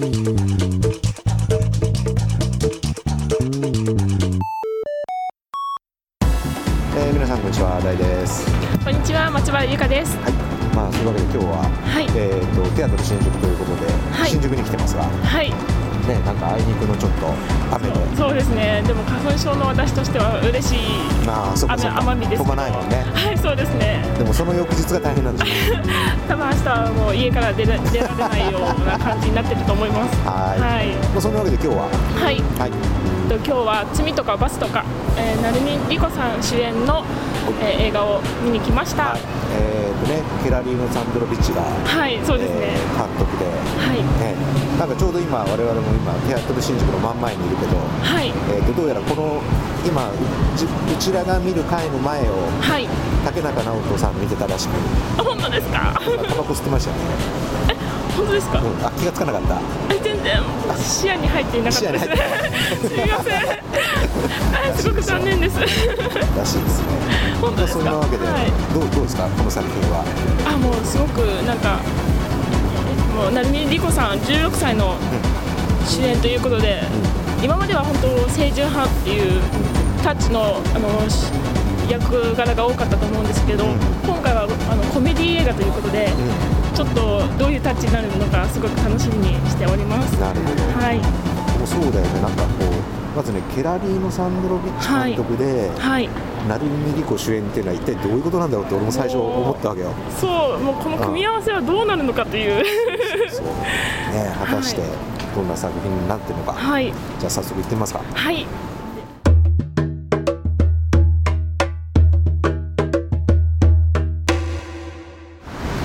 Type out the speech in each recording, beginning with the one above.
えー、皆さんこんにちは大です。こんにちは松原由香です。はい。まあそういうわけで今日は、はい。えー、とテアトル新宿ということで、はい。新宿に来てますが。はいねなんかあいにくのちょっと雨で。そうですね。でも花粉症の私としては嬉しいまあそこそこ雨です。飛ばないもんね。はいそうですね。でもその翌日が大変なんですよ 多分明日はもう家から出ら出られないような感じになってると思います。はい。はい。まあそんなわけで今日は。はい。はいと今日は「罪とか罰とか」えー、成海莉子さん主演の、えー映画を見に来ました。はい。えー、とねケラリーノ・サンドロビッチが、はいそうですね、えー監督で、はい。ね、なんかちょうど今我々も今テアトル新宿の真ん前にいるけど、はい。えー、とどうやらこの今うちらが見る回の前をはい。竹中直人さん見てたらしく。あ本当ですか？タバコ吸ってましたよね、本当ですか、うん、あ気がつかなかった。え全然視野に入っていなかったです。すみません。あすごく残念です。らしいですね。本当ですか？そんなわけで、はい。どうどうですか？この作品は。あもうすごくなんかえもう成海莉子さん16歳の主演ということで、今までは本当清純派っていうタッチのあのし役柄が多かったと思うんですけど、うん。今回はあのコメディ映画ということで、ちょっとどういうタッチになるのかすごく楽しみにしております。なるほど。はい。もうそうだよね。なんかこうまずねケラリーノ・サンドロビッチ監督で、はい。成海莉子主演っていうのは一体どういうことなんだろうって俺も最初思ったわけよ。そうもうこの組み合わせはどうなるのかという。そう。ね果たしてはどんな作品になってるのか、はい。じゃあ早速行ってみますか。はい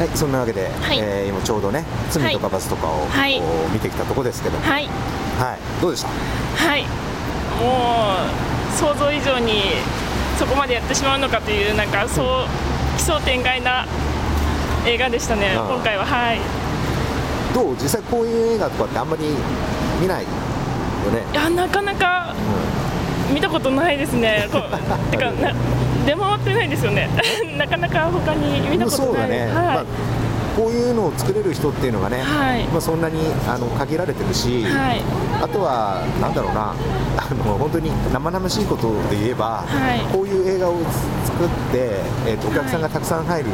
はいそんなわけで、はい。えー今ちょうどね罪とか罰とかを、はい。こう見てきたとこですけどはい、はい。どうでした？はい。もう想像以上にそこまでやってしまうのかというなんかそう奇想天外な映画でしたね今回は。はい。どう？実際こういう映画とかってあんまり見ないよね。いやなかなか見たことないですね。こう てかな出回ってないですよね。なかなか他に見たことない。ね、はい、まあ、こういうのを作れる人っていうのがね、はい。まあ、そんなにあの限られてるし、はい。あとは、なんだろうな、あの本当に生々しいことで言えば、はい。こういう映画を作って、えーとお客さんがたくさん入る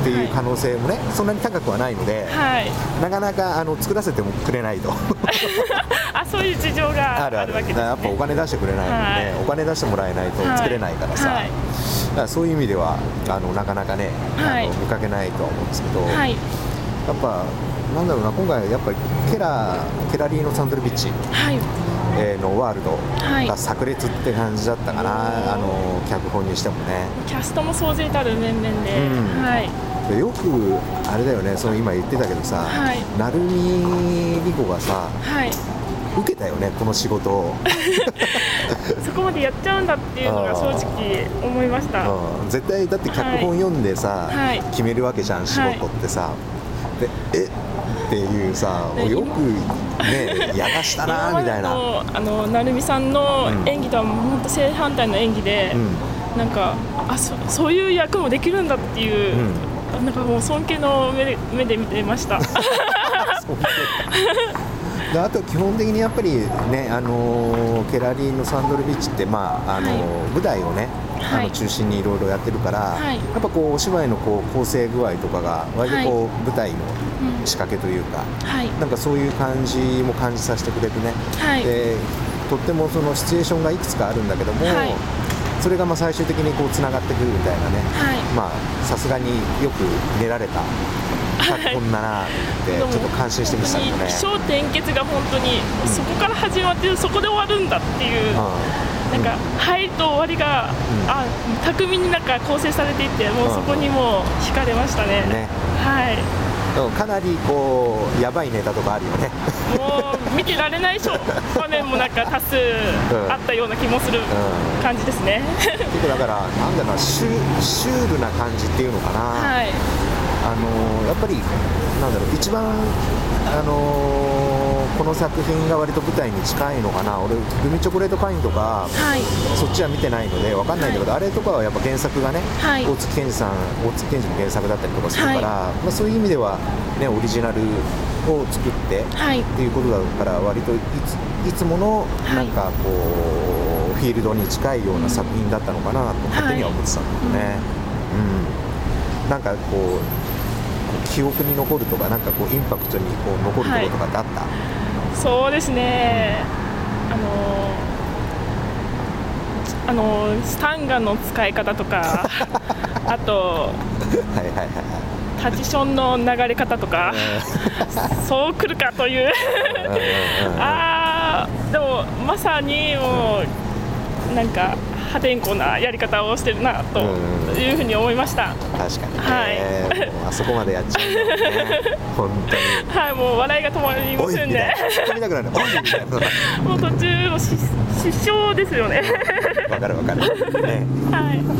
っていう可能性もね、そんなに高くはないので、はい。なかなかあの作らせてもくれないと。あそういう事情が あるわけです、ね、やっぱお金出してくれないので、はい。お金出してもらえないと作れないからさ、はい。だからそういう意味ではあのなかなかね、はい。あの見かけないとは思うんですけど、はい。やっぱなんだろうな今回やっぱりケラケラリーノ・サンドロビッチ、はい。えーのワールドはい。が炸裂って感じだったかな、あの脚本にしてもね。キャストも総勢たる面々で、うん。はい。でよくあれだよねその今言ってたけどさ、はい。成海莉子がさはい。受けたよねこの仕事を、そこまでやっちゃうんだっていうのが正直思いました。うん、絶対だって脚本読んでさ、はい。決めるわけじゃん仕事ってさ、でえ？っていうさねよくねやらしたなみたいな、あの成美さんのうん。演技とは本当正反対の演技で、うん。なんかあそそういう役もできるんだっていう、なんかもう尊敬の目で目で見てました。であと基本的にやっぱりね、あのーケラリーノ・サンドルビッチって、まああのーは舞台をね、あはい。の中心にいろいろやってるから、はい。やっぱこうお芝居のこう構成具合とかが割とこう、舞台のうん。仕掛けというか、はい。なんかそういう感じも感じさせてくれてね、はい。でとってもそのシチュエーションがいくつかあるんだけども、はいそれがまあ最終的にこうつながってくるみたいなね、はいまあさすがによく練られた脚本だなってちょっと感心してみてたけどね。起承転結が本当にそこから始まってそこで終わるんだっていう。なんか入りと終わりが、うんあ巧みになんか構成されていてもうそこにもう惹かれましたね。ねはい。かなりこうやばいネタとかあるよね。もう見てられないしょ 場面もなんか多数あったような気もするうん感じですね。結構だからなんだろうなシュシュールな感じっていうのかな。はい。あのやっぱりなんだろう一番あのこの作品が割と舞台に近いのかな。俺グミチョコレートパインとか。はい。そっちは見てないのでわかんないんだけど、あれとかはやっぱ原作がね、はい。大月健二さん大月健二の原作だったりとかするから、はい。まあ、そういう意味では、ね、オリジナルを作ってはい。っていうことだから割といついつものはい。なんかこう、フィールドに近いような作品だったのかなと勝手には思ってたんだけどね、うん。なんかこうこう記憶に残るとかなんかこうインパクトにこう残るところとかってあった、そうですね。あのあのスタンガンの使い方とか あとはいはいはいはい。タジションの流れ方とかそう来るかという。あーでもまさにもうなんか破天荒なやり方をしてるなというふうに思いました、確かにね、はい。あそこまでやっちゃうね本当に。はいもう笑いが止まりませんね。もう途中のし失笑ですよね。わかるわかる、ね。はい。ま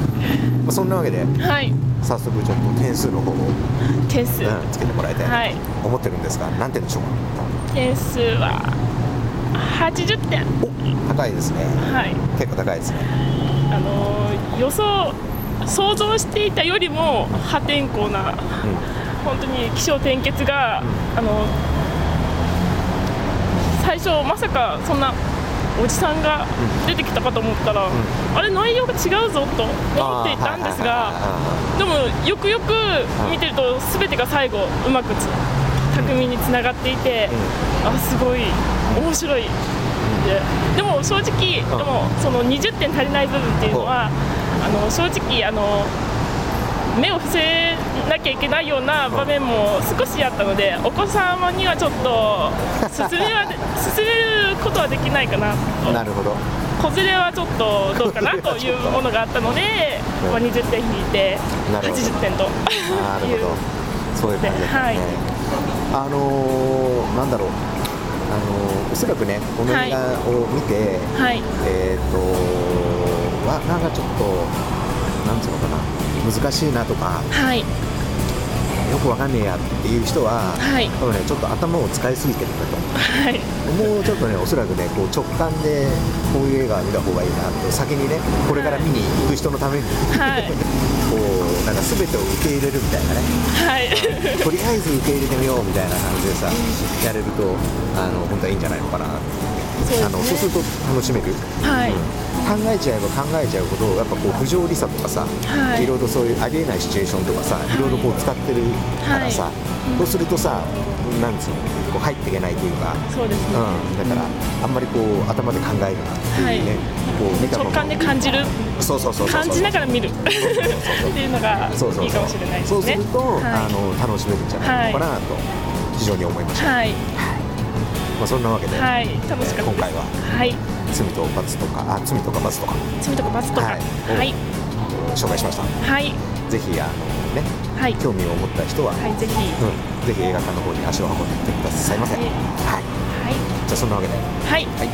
あ、そんなわけではい。早速ちょっと点数の方を、点数、うん、つけてもらいたいなはい。と思ってるんですが何点でしょうか？点数は80点。お高いですね。はい。結構高いですね。あのー予想想像していたよりも破天荒な本当に起承転結が、あの最初まさかそんなおじさんが出てきたかと思ったら、あれ内容が違うぞと思っていたんですがでもよくよく見てると全てが最後うまくつ巧みにつながっていて、あすごい面白い。ででも正直、でもその20点足りない部分っていうのは、あの正直あの目を伏せなきゃいけないような場面も少しあったので、お子様にはちょっと進めは 進めることはできないかなと。なるほど。子連れはちょっとどうかなという ものがあったので、まあ、20点引いてなるほど。80点と。なるほ いう。どそういう感じですね、はいあのー、なんだろう。あのーおそらくねこの映画を見て、はい。えっ、とわなんかちょっとなんつうのかな。難しいなとか。はいよくわかんねえやっていう人は、はい。多分ねちょっと頭を使いすぎてるんだと思はい、うもうちょっとねおそらくねこう直感でこういう映画を見た方がいいなと先にねこれから見に行く人のために、はい。こうなんか全てを受け入れるみたいなね。はい、とりあえず受け入れてみようみたいな感じでさやれるとあの本当はいいんじゃないのかなそうね。あのそうすると楽しめる、はい考えちゃえば考えちゃうほどやっぱこう不条理さとかさ、はい。いろいろそういうありえないシチュエーションとかさ、い、ろいろこう使ってるからさ、はい。そうするとさなんつうのこう入っていけないというか、そうですね、うん、だからあんまりこう頭で考えるなっていうね、こう見たもの。直感で感じる。そうそうそうそう感じながら見る。っていうのがそうそうそう。いいかもしれないですね。そうすると、はあの楽しめるんじゃないのかなと非常に思いましい、た、はい。まあ、そんなわけで、はい、楽しかった今回は。はい罪と罰とかあ罪とか罰とか。罪とか罰とか。ははい。い紹介しました。はい。ぜひあのねはい。興味を持った人は、はいぜひ。うん、ぜひ映画館の方に足を運んでくださいませ、はい。はい、はい。じゃあそんなわけで、はい。はい、